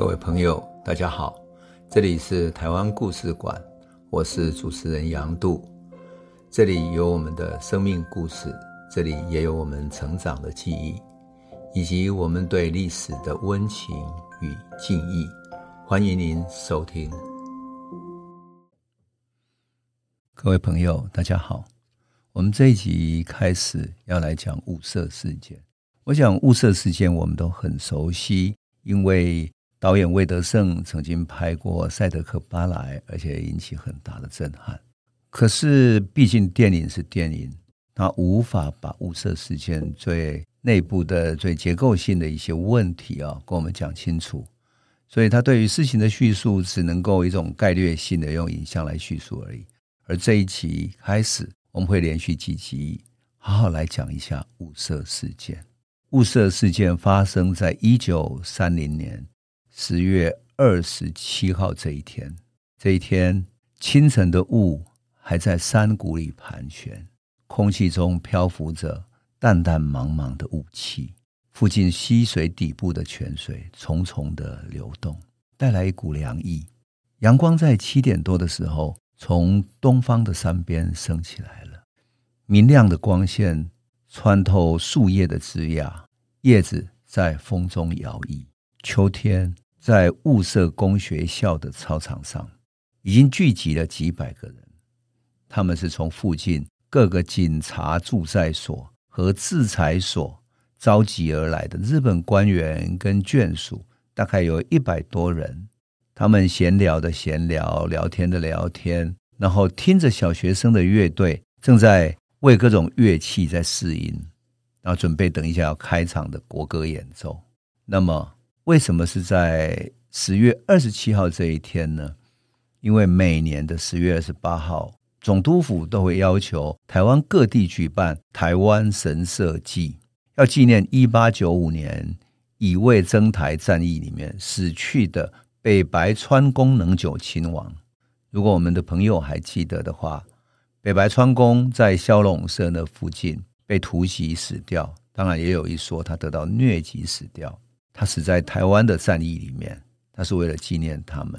各位朋友，大家好，这里是台湾故事馆，我是主持人杨度，这里有我们的生命故事，这里也有我们成长的记忆，以及我们对历史的温情与敬意，欢迎您收听。各位朋友，大家好，我们这一集开始要来讲雾社事件。我想雾社事件我们都很熟悉，因为导演魏德圣曾经拍过《赛德克巴莱》，而且引起很大的震撼。可是，毕竟电影是电影，他无法把雾社事件最内部的、最结构性的一些问题啊，跟我们讲清楚。所以，他对于事情的叙述只能够一种概略性的用影像来叙述而已。而这一集开始，我们会连续几集好好来讲一下雾社事件。雾社事件发生在一九三零年。十月二十七号这一天，这一天清晨的雾还在山谷里盘旋，空气中漂浮着淡淡茫茫的雾气。附近溪水底部的泉水淙淙的流动，带来一股凉意。阳光在七点多的时候从东方的山边升起来了，明亮的光线穿透树叶的枝桠，叶子在风中摇曳。秋天，在雾社公学校的操场上，已经聚集了几百个人。他们是从附近各个警察驻在所和制裁所召集而来的日本官员跟眷属，大概有一百多人。他们闲聊的闲聊，聊天的聊天，然后听着小学生的乐队正在为各种乐器在试音，然后准备等一下要开场的国歌演奏。那么。为什么是在十月二十七号这一天呢？因为每年的十月二十八号，总督府都会要求台湾各地举办台湾神社祭，要纪念一八九五年乙未征台战役里面死去的北白川宫能久亲王。如果我们的朋友还记得的话，北白川宫在萧龙社那附近被突袭死掉，当然也有一说他得到疟疾死掉。他死在台湾的战役里面，他是为了纪念他们。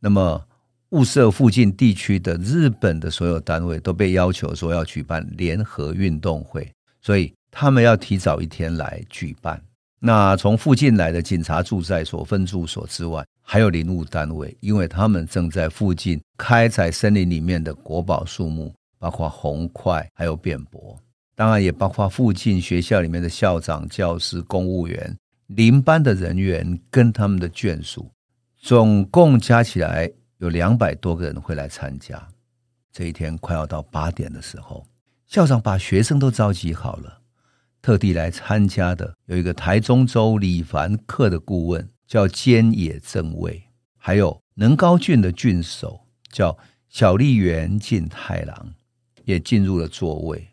那么雾社附近地区的日本的所有单位都被要求说要举办联合运动会，所以他们要提早一天来举办。那从附近来的警察驻在所、分住所之外，还有林务单位，因为他们正在附近开采森林里面的国宝树木，包括红桧，还有扁柏，当然也包括附近学校里面的校长、教师、公务员。邻班的人员跟他们的眷属，总共加起来有两百多个人会来参加。这一天快要到八点的时候，校长把学生都召集好了，特地来参加的有一个台中州李凡克的顾问，叫菅野正卫，还有能高郡的郡守叫小笠原进太郎，也进入了座位。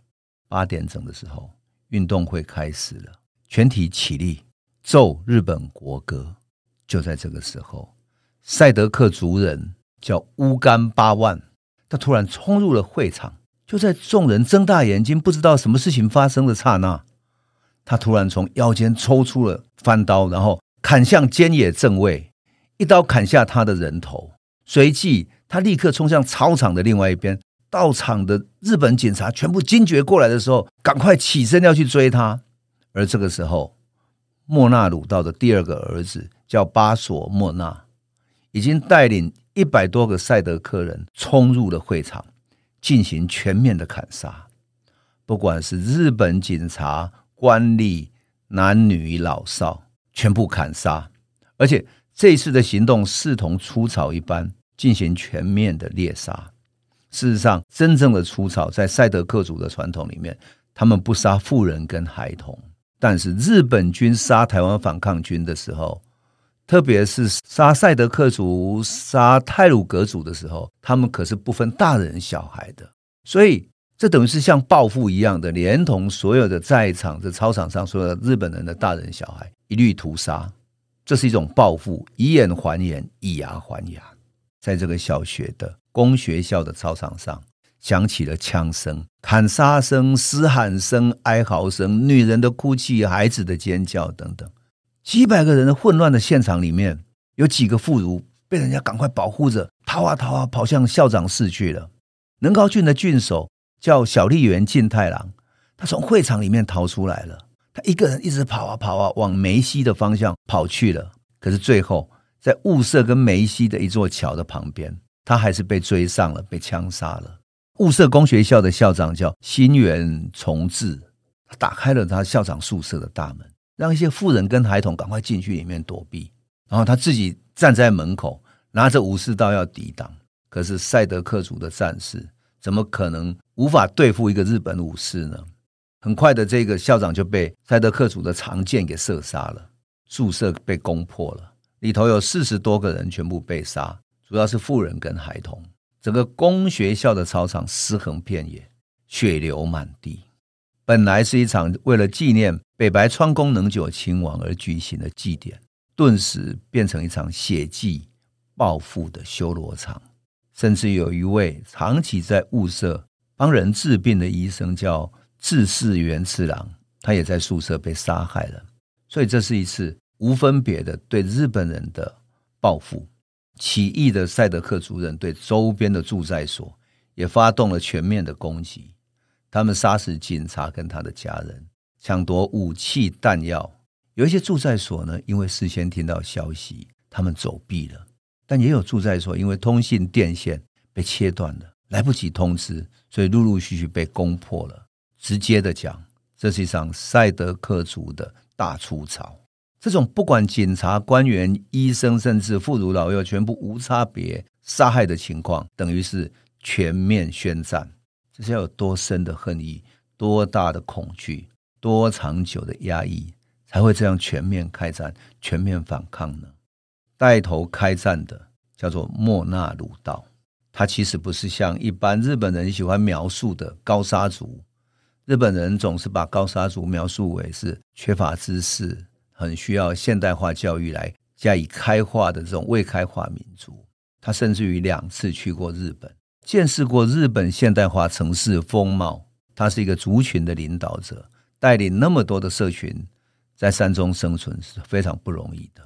八点整的时候，运动会开始了，全体起立。奏日本国歌，就在这个时候，赛德克族人叫乌干八万，他突然冲入了会场。就在众人睁大眼睛不知道什么事情发生的刹那，他突然从腰间抽出了翻刀，然后砍向菅野正卫，一刀砍下他的人头。随即，他立刻冲向操场的另外一边。到场的日本警察全部惊觉过来的时候，赶快起身要去追他。而这个时候，莫那鲁道的第二个儿子叫巴索莫那，已经带领一百多个赛德克人冲入了会场，进行全面的砍杀。不管是日本警察、官吏、男女老少，全部砍杀。而且这次的行动视同出草一般，进行全面的猎杀。事实上，真正的出草在赛德克族的传统里面，他们不杀妇人跟孩童。但是日本军杀台湾反抗军的时候，特别是杀赛德克族、杀泰鲁格族的时候，他们可是不分大人小孩的。所以这等于是像报复一样的，连同所有的在场的操场上所有的日本人的大人小孩一律屠杀。这是一种报复，以眼还眼，以牙还牙。在这个小学的公学校的操场上。响起了枪声、砍杀声、嘶喊声、哀嚎声、女人的哭泣、孩子的尖叫等等，几百个人的混乱的现场里面，有几个妇孺被人家赶快保护着，逃啊逃啊，跑向校长室去了。能高郡的郡守叫小笠原进太郎，他从会场里面逃出来了。他一个人一直跑啊跑啊，往梅溪的方向跑去了。可是最后，在雾社跟梅溪的一座桥的旁边，他还是被追上了，被枪杀了。雾社公学校的校长叫新元重治，他打开了他校长宿舍的大门，让一些妇人跟孩童赶快进去里面躲避，然后他自己站在门口，拿着武士刀要抵挡。可是赛德克族的战士怎么可能无法对付一个日本武士呢？很快的，这个校长就被赛德克族的长剑给射杀了，宿舍被攻破了，里头有四十多个人全部被杀，主要是妇人跟孩童。整个公学校的操场尸横遍野，血流满地。本来是一场为了纪念北白川宫能久亲王而举行的祭典，顿时变成一场血祭报复的修罗场。甚至有一位长期在雾社帮人治病的医生，叫志士元次郎，他也在宿舍被杀害了。所以这是一次无分别的对日本人的报复。起义的赛德克族人对周边的驻在所也发动了全面的攻击，他们杀死警察跟他的家人，抢夺武器弹药。有一些驻在所呢，因为事先听到消息，他们走避了。但也有住在所，因为通信电线被切断了，来不及通知，所以陆陆续续被攻破了。直接的讲，这是一场赛德克族的大出草。这种不管警察、官员、医生，甚至妇孺老幼，全部无差别杀害的情况，等于是全面宣战。这是要有多深的恨意，多大的恐惧，多长久的压抑，才会这样全面开战、全面反抗呢？带头开战的叫做莫那鲁道，他其实不是像一般日本人喜欢描述的高砂族。日本人总是把高砂族描述为是缺乏知识、很需要现代化教育来加以开化的这种未开化民族。他甚至于两次去过日本，见识过日本现代化城市风貌。他是一个族群的领导者，带领那么多的社群在山中生存是非常不容易的。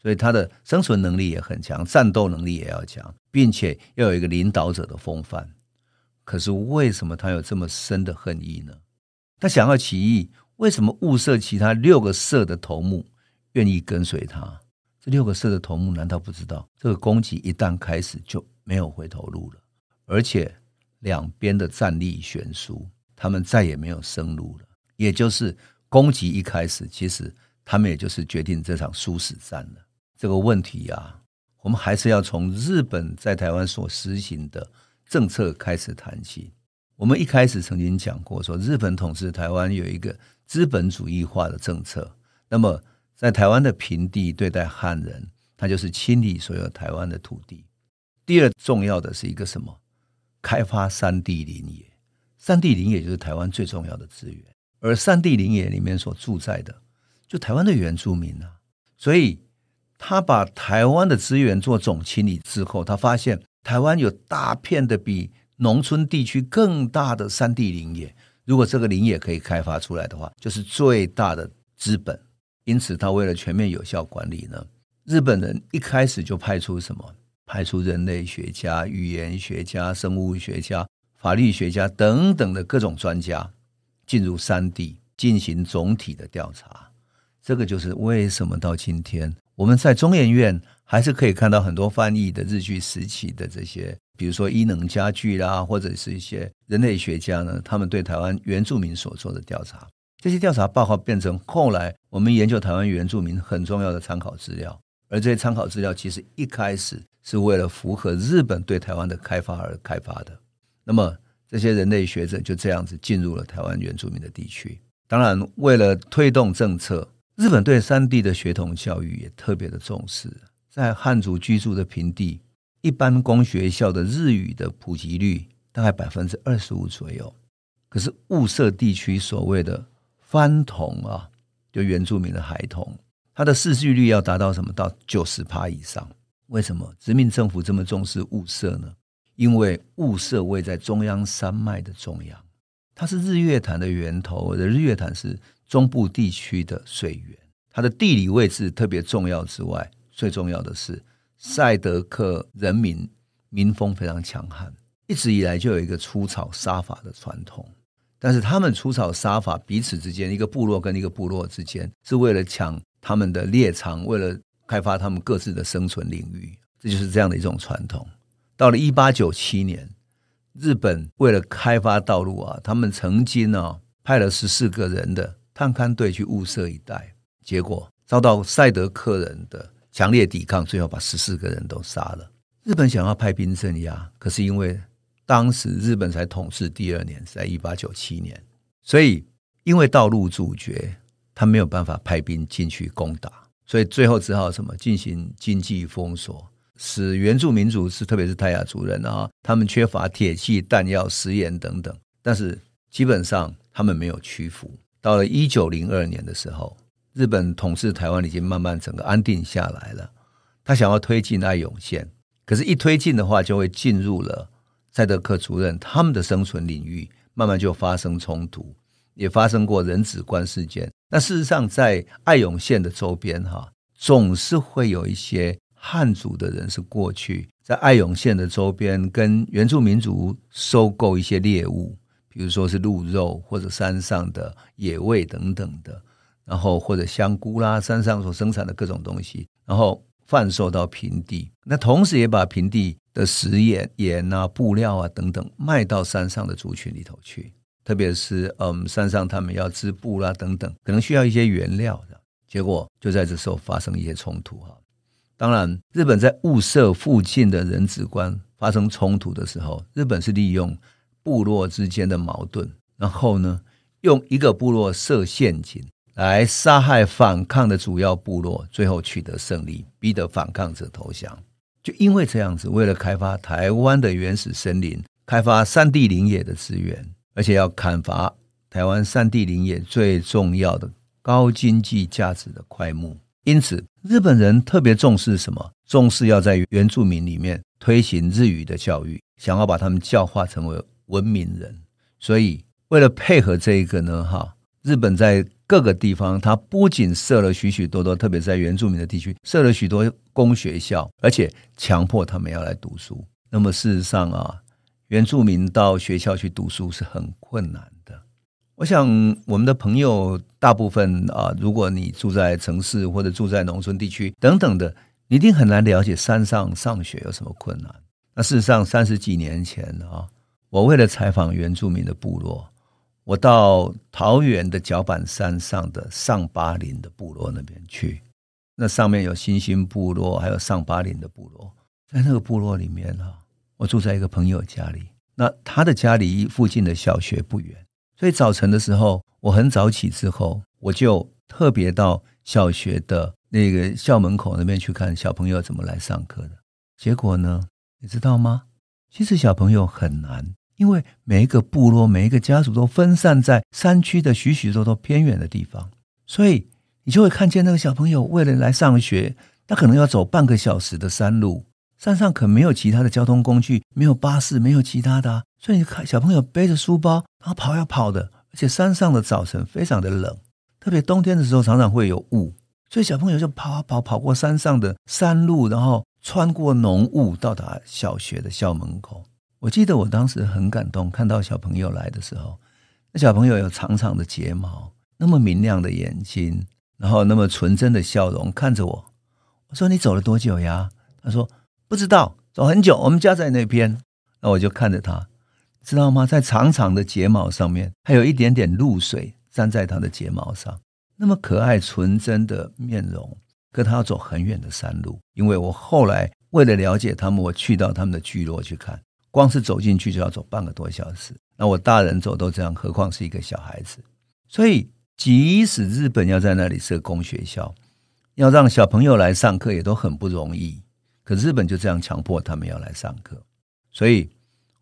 所以他的生存能力也很强，战斗能力也要强，并且要有一个领导者的风范。可是为什么他有这么深的恨意呢？他想要起义，为什么物色其他六个社的头目愿意跟随他？这六个社的头目难道不知道，这个攻击一旦开始就没有回头路了？而且两边的战力悬殊，他们再也没有生路了。也就是攻击一开始，其实他们也就是决定这场殊死战了。这个问题啊，我们还是要从日本在台湾所实行的政策开始谈起。我们一开始曾经讲过，说日本统治台湾有一个资本主义化的政策。那么，在台湾的平地对待汉人，他就是清理所有台湾的土地。第二重要的是一个什么？开发山地林野。山地林野就是台湾最重要的资源，而山地林野里面所住在的，就台湾的原住民啊，所以。他把台湾的资源做总清理之后，他发现台湾有大片的比农村地区更大的山地林业。如果这个林业可以开发出来的话，就是最大的资本。因此，他为了全面有效管理呢，日本人一开始就派出什么？派出人类学家、语言学家、生物学家、法律学家等等的各种专家进入山地进行总体的调查。这个就是为什么到今天。我们在中研院还是可以看到很多翻译的日据时期的这些，比如说伊能家具啦，或者是一些人类学家呢，他们对台湾原住民所做的调查，这些调查报告变成后来我们研究台湾原住民很重要的参考资料。而这些参考资料其实一开始是为了符合日本对台湾的开发而开发的。那么这些人类学者就这样子进入了台湾原住民的地区，当然为了推动政策。日本对山地的学童教育也特别的重视，在汉族居住的平地，一般公学校的日语的普及率大概百分之二十五左右。可是雾社地区所谓的番童啊，就原住民的孩童，他的识字率要达到什么？到九十趴以上。为什么殖民政府这么重视雾社呢？因为雾社位在中央山脉的中央，它是日月潭的源头，而日月潭是。中部地区的水源，它的地理位置特别重要之外，最重要的是，赛德克人民民风非常强悍，一直以来就有一个出草杀伐的传统。但是他们出草杀伐，彼此之间，一个部落跟一个部落之间，是为了抢他们的猎场，为了开发他们各自的生存领域，这就是这样的一种传统。到了一八九七年，日本为了开发道路啊，他们曾经啊派了十四个人的探勘队去物色一带，结果遭到赛德克人的强烈抵抗，最后把十四个人都杀了。日本想要派兵镇压，可是因为当时日本才统治第二年，在一八九七年，所以因为道路阻绝，他没有办法派兵进去攻打，所以最后只好什么进行经济封锁。使原住民族是，特别是泰雅族人啊，他们缺乏铁器、弹药、食盐等等，但是基本上他们没有屈服。到了一九零二年的时候，日本统治台湾已经慢慢整个安定下来了。他想要推进爱永线，可是，一推进的话，就会进入了赛德克族人他们的生存领域，慢慢就发生冲突，也发生过人质关事件。那事实上，在爱永线的周边，哈，总是会有一些。汉族的人是过去在爱永线的周边跟原住民族收购一些猎物，比如说是鹿肉或者山上的野味等等的，然后或者香菇啦，山上所生产的各种东西，然后贩售到平地。那同时也把平地的食盐、盐啊、布料啊等等卖到山上的族群里头去。特别是嗯，山上他们要织布啦等等，可能需要一些原料的，结果就在这时候发生一些冲突哈。当然，日本在雾社附近的人质关发生冲突的时候，日本是利用部落之间的矛盾，然后呢，用一个部落设陷阱来杀害反抗的主要部落，最后取得胜利，逼得反抗者投降。就因为这样子，为了开发台湾的原始森林，开发山地林野的资源，而且要砍伐台湾山地林野最重要的高经济价值的块木。因此，日本人特别重视什么？重视要在原住民里面推行日语的教育，想要把他们教化成为文明人。所以，为了配合这一个呢，哈，日本在各个地方，他不仅设了许许多多，特别在原住民的地区设了许多公学校，而且强迫他们要来读书。那么，事实上啊，原住民到学校去读书是很困难的。我想，我们的朋友大部分啊，如果你住在城市或者住在农村地区等等的，你一定很难了解山上上学有什么困难。那事实上，三十几年前啊，我为了采访原住民的部落，我到桃园的角板山上的上巴林的部落那边去。那上面有新兴部落，还有上巴林的部落。在那个部落里面啊，我住在一个朋友家里，那他的家离附近的小学不远。所以早晨的时候，我很早起之后，我就特别到小学的那个校门口那边去看小朋友怎么来上课的。结果呢，你知道吗？其实小朋友很难，因为每一个部落、每一个家族都分散在山区的许许多多偏远的地方，所以你就会看见那个小朋友为了来上学，他可能要走半个小时的山路。山上可没有其他的交通工具，没有巴士，没有其他的。所以你看，小朋友背着书包，然后跑呀跑的，而且山上的早晨非常的冷，特别冬天的时候常常会有雾，所以小朋友就跑啊跑，跑过山上的山路，然后穿过浓雾到达小学的校门口。我记得我当时很感动，看到小朋友来的时候，那小朋友有长长的睫毛，那么明亮的眼睛，然后那么纯真的笑容，看着我。我说：“你走了多久呀？”他说：“不知道，走很久。我们家在那边。”那我就看着他。知道吗？在长长的睫毛上面，还有一点点露水粘在他的睫毛上。那么可爱纯真的面容，可他要走很远的山路。因为我后来为了了解他们，我去到他们的聚落去看，光是走进去就要走半个多小时。那我大人走都这样，何况是一个小孩子？所以，即使日本要在那里设公学校，要让小朋友来上课，也都很不容易。可日本就这样强迫他们要来上课，所以。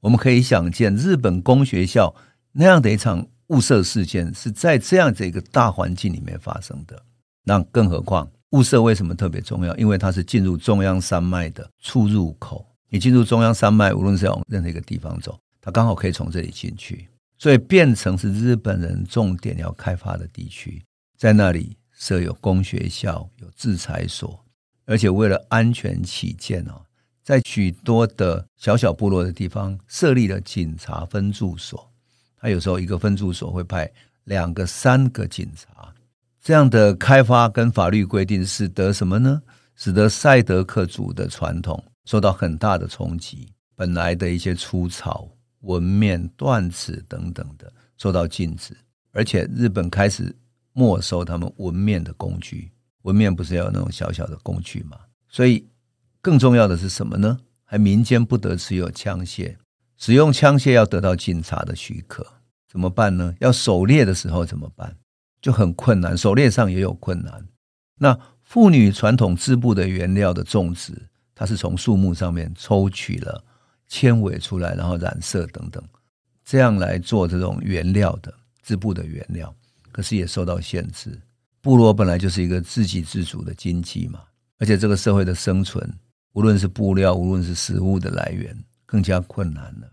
我们可以想见，日本公学校那样的一场雾社事件是在这样的一个大环境里面发生的。那更何况，雾社为什么特别重要？因为它是进入中央山脉的出入口。你进入中央山脉，无论是往任何一个地方走，它刚好可以从这里进去，所以变成是日本人重点要开发的地区。在那里设有公学校，有制裁所。而且为了安全起见哦，在许多的小小部落的地方设立了警察分驻所。他有时候一个分驻所会派两个、三个警察。这样的开发跟法律规定，使得什么呢？使得赛德克族的传统受到很大的冲击。本来的一些粗草、纹面、断齿等等的受到禁止，而且日本开始没收他们纹面的工具。纹面不是要有那种小小的工具吗？所以更重要的是什么呢？还民间不得持有枪械，使用枪械要得到警察的许可。怎么办呢？要狩猎的时候怎么办？就很困难，狩猎上也有困难。那妇女传统织布的原料的种植，它是从树木上面抽取了纤维出来，然后染色等等，这样来做这种原料的织布的原料，可是也受到限制。部落本来就是一个自给自足的经济嘛，而且这个社会的生存，无论是布料，无论是食物的来源，更加困难了。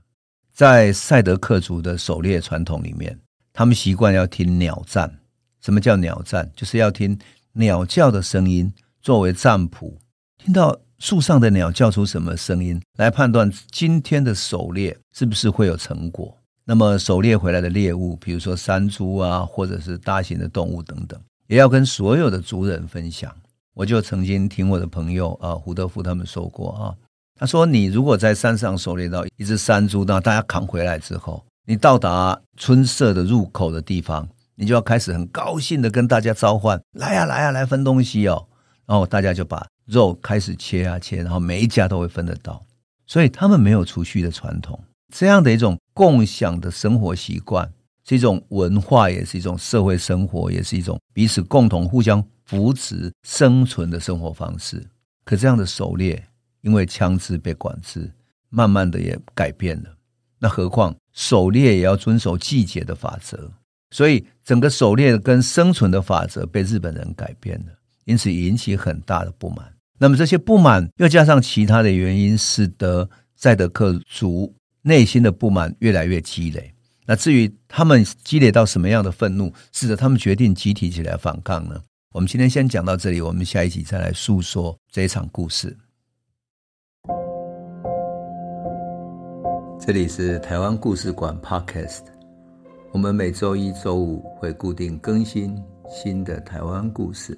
在赛德克族的狩猎传统里面，他们习惯要听鸟战。什么叫鸟战？就是要听鸟叫的声音作为占卜，听到树上的鸟叫出什么声音，来判断今天的狩猎是不是会有成果。那么狩猎回来的猎物，比如说山猪啊，或者是大型的动物等等。也要跟所有的族人分享。我就曾经听我的朋友啊胡德夫他们说过啊，他说你如果在山上狩猎到一只山猪，那大家扛回来之后，你到达村舍的入口的地方，你就要开始很高兴的跟大家召唤，来呀来呀来分东西哦，然后大家就把肉开始切啊切，然后每一家都会分得到，所以他们没有储蓄的传统，这样的一种共享的生活习惯。是一种文化，也是一种社会生活，也是一种彼此共同、互相扶持、生存的生活方式。可这样的狩猎，因为枪支被管制，慢慢的也改变了。那何况狩猎也要遵守季节的法则，所以整个狩猎跟生存的法则被日本人改变了，因此引起很大的不满。那么这些不满又加上其他的原因，使得赛德克族内心的不满越来越积累。那至于他们积累到什么样的愤怒，使得他们决定集体起来反抗呢？我们今天先讲到这里，我们下一集再来诉说这一场故事。这里是台湾故事馆 Podcast，我们每周一、周五会固定更新新的台湾故事，